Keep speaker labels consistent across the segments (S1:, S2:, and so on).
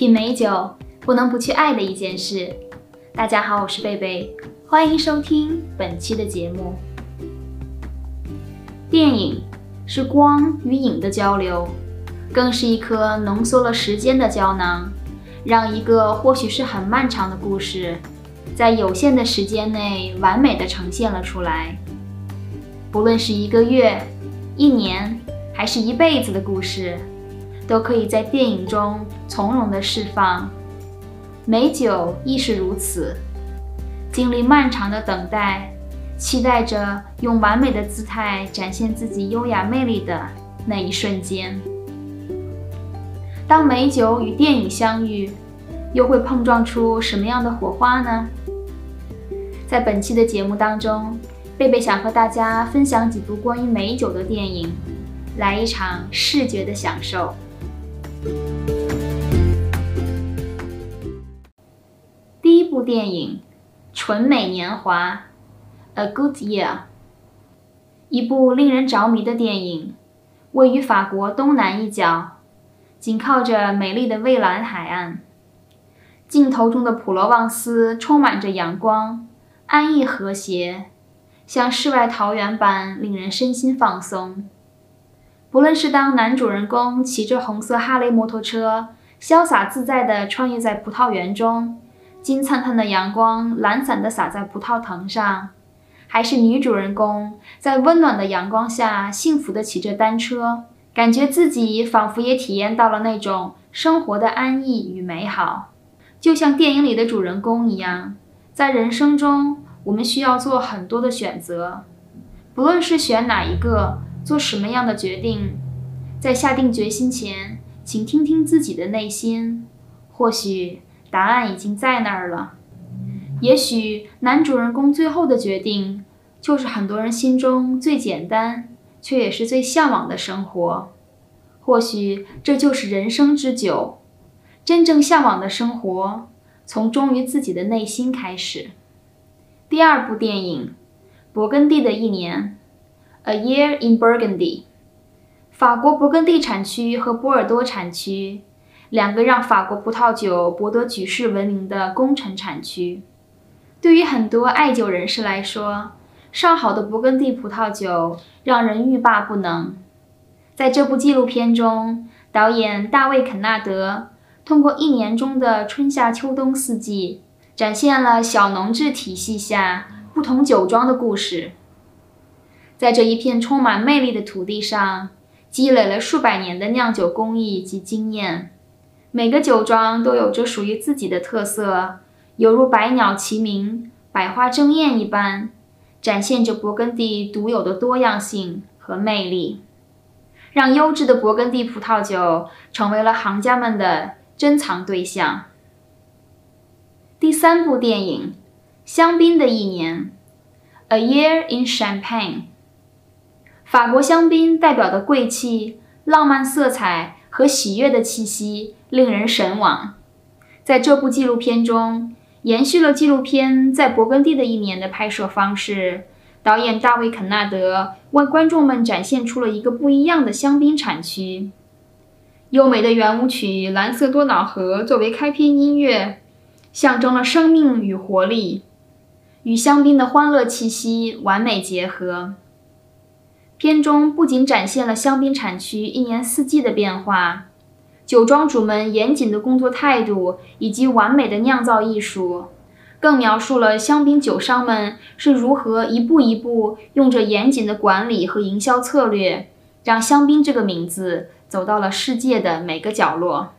S1: 品美酒不能不去爱的一件事。大家好，我是贝贝，欢迎收听本期的节目。电影是光与影的交流，更是一颗浓缩了时间的胶囊，让一个或许是很漫长的故事，在有限的时间内完美的呈现了出来。不论是一个月、一年，还是一辈子的故事。都可以在电影中从容的释放，美酒亦是如此。经历漫长的等待，期待着用完美的姿态展现自己优雅魅力的那一瞬间。当美酒与电影相遇，又会碰撞出什么样的火花呢？在本期的节目当中，贝贝想和大家分享几部关于美酒的电影，来一场视觉的享受。第一部电影《纯美年华》，A Good Year，一部令人着迷的电影，位于法国东南一角，紧靠着美丽的蔚蓝海岸。镜头中的普罗旺斯充满着阳光，安逸和谐，像世外桃源般令人身心放松。不论是当男主人公骑着红色哈雷摩托车，潇洒自在地穿越在葡萄园中，金灿灿的阳光懒散地洒在葡萄藤上，还是女主人公在温暖的阳光下幸福地骑着单车，感觉自己仿佛也体验到了那种生活的安逸与美好。就像电影里的主人公一样，在人生中，我们需要做很多的选择，不论是选哪一个。做什么样的决定，在下定决心前，请听听自己的内心，或许答案已经在那儿了。也许男主人公最后的决定，就是很多人心中最简单，却也是最向往的生活。或许这就是人生之久，真正向往的生活，从忠于自己的内心开始。第二部电影，《勃艮第的一年》。A year in Burgundy，法国勃艮第产区和波尔多产区，两个让法国葡萄酒博得举世闻名的功臣产区。对于很多爱酒人士来说，上好的勃艮第葡萄酒让人欲罢不能。在这部纪录片中，导演大卫·肯纳德通过一年中的春夏秋冬四季，展现了小农制体系下不同酒庄的故事。在这一片充满魅力的土地上，积累了数百年的酿酒工艺及经验。每个酒庄都有着属于自己的特色，犹如百鸟齐鸣、百花争艳一般，展现着勃艮第独有的多样性和魅力，让优质的勃艮第葡萄酒成为了行家们的珍藏对象。第三部电影《香槟的一年》，A Year in Champagne。法国香槟代表的贵气、浪漫色彩和喜悦的气息令人神往。在这部纪录片中，延续了纪录片在勃艮第的一年的拍摄方式。导演大卫·肯纳德为观众们展现出了一个不一样的香槟产区。优美的圆舞曲《蓝色多瑙河》作为开篇音乐，象征了生命与活力，与香槟的欢乐气息完美结合。片中不仅展现了香槟产区一年四季的变化，酒庄主们严谨的工作态度以及完美的酿造艺术，更描述了香槟酒商们是如何一步一步用着严谨的管理和营销策略，让香槟这个名字走到了世界的每个角落。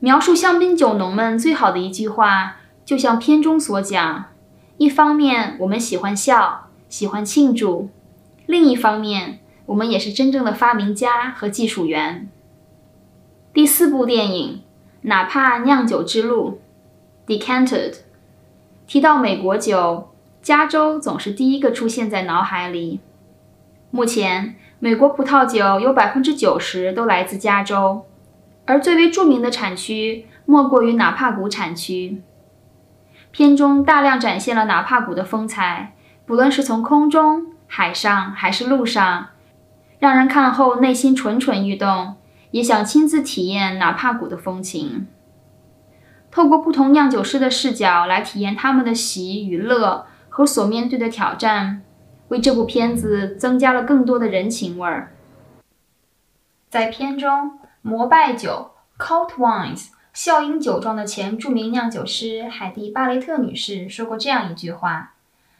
S1: 描述香槟酒农们最好的一句话，就像片中所讲：一方面，我们喜欢笑，喜欢庆祝。另一方面，我们也是真正的发明家和技术员。第四部电影，哪怕酿酒之路，Decanted。提到美国酒，加州总是第一个出现在脑海里。目前，美国葡萄酒有百分之九十都来自加州，而最为著名的产区莫过于纳帕谷产区。片中大量展现了纳帕谷的风采，不论是从空中。海上还是路上，让人看后内心蠢蠢欲动，也想亲自体验纳帕谷的风情。透过不同酿酒师的视角来体验他们的喜与乐和所面对的挑战，为这部片子增加了更多的人情味儿。在片中，摩拜酒 （Cult Wines） 笑鹰酒庄的前著名酿酒师海蒂·巴雷特女士说过这样一句话：“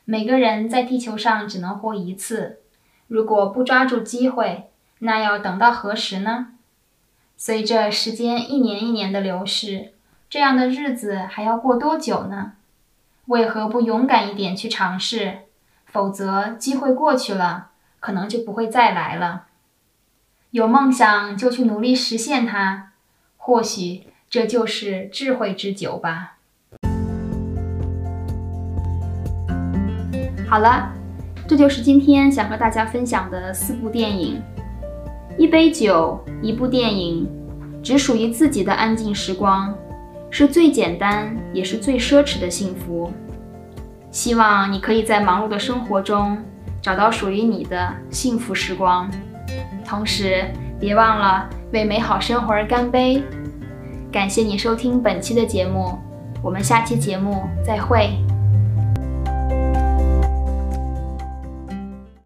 S1: 每个人在地球上只能活一次，如果不抓住机会，那要等到何时呢？”随着时间一年一年的流逝，这样的日子还要过多久呢？为何不勇敢一点去尝试？否则，机会过去了，可能就不会再来了。有梦想就去努力实现它，或许这就是智慧之酒吧。好了，这就是今天想和大家分享的四部电影。一杯酒，一部电影，只属于自己的安静时光，是最简单也是最奢侈的幸福。希望你可以在忙碌的生活中找到属于你的幸福时光，同时别忘了为美好生活而干杯。感谢你收听本期的节目，我们下期节目再会。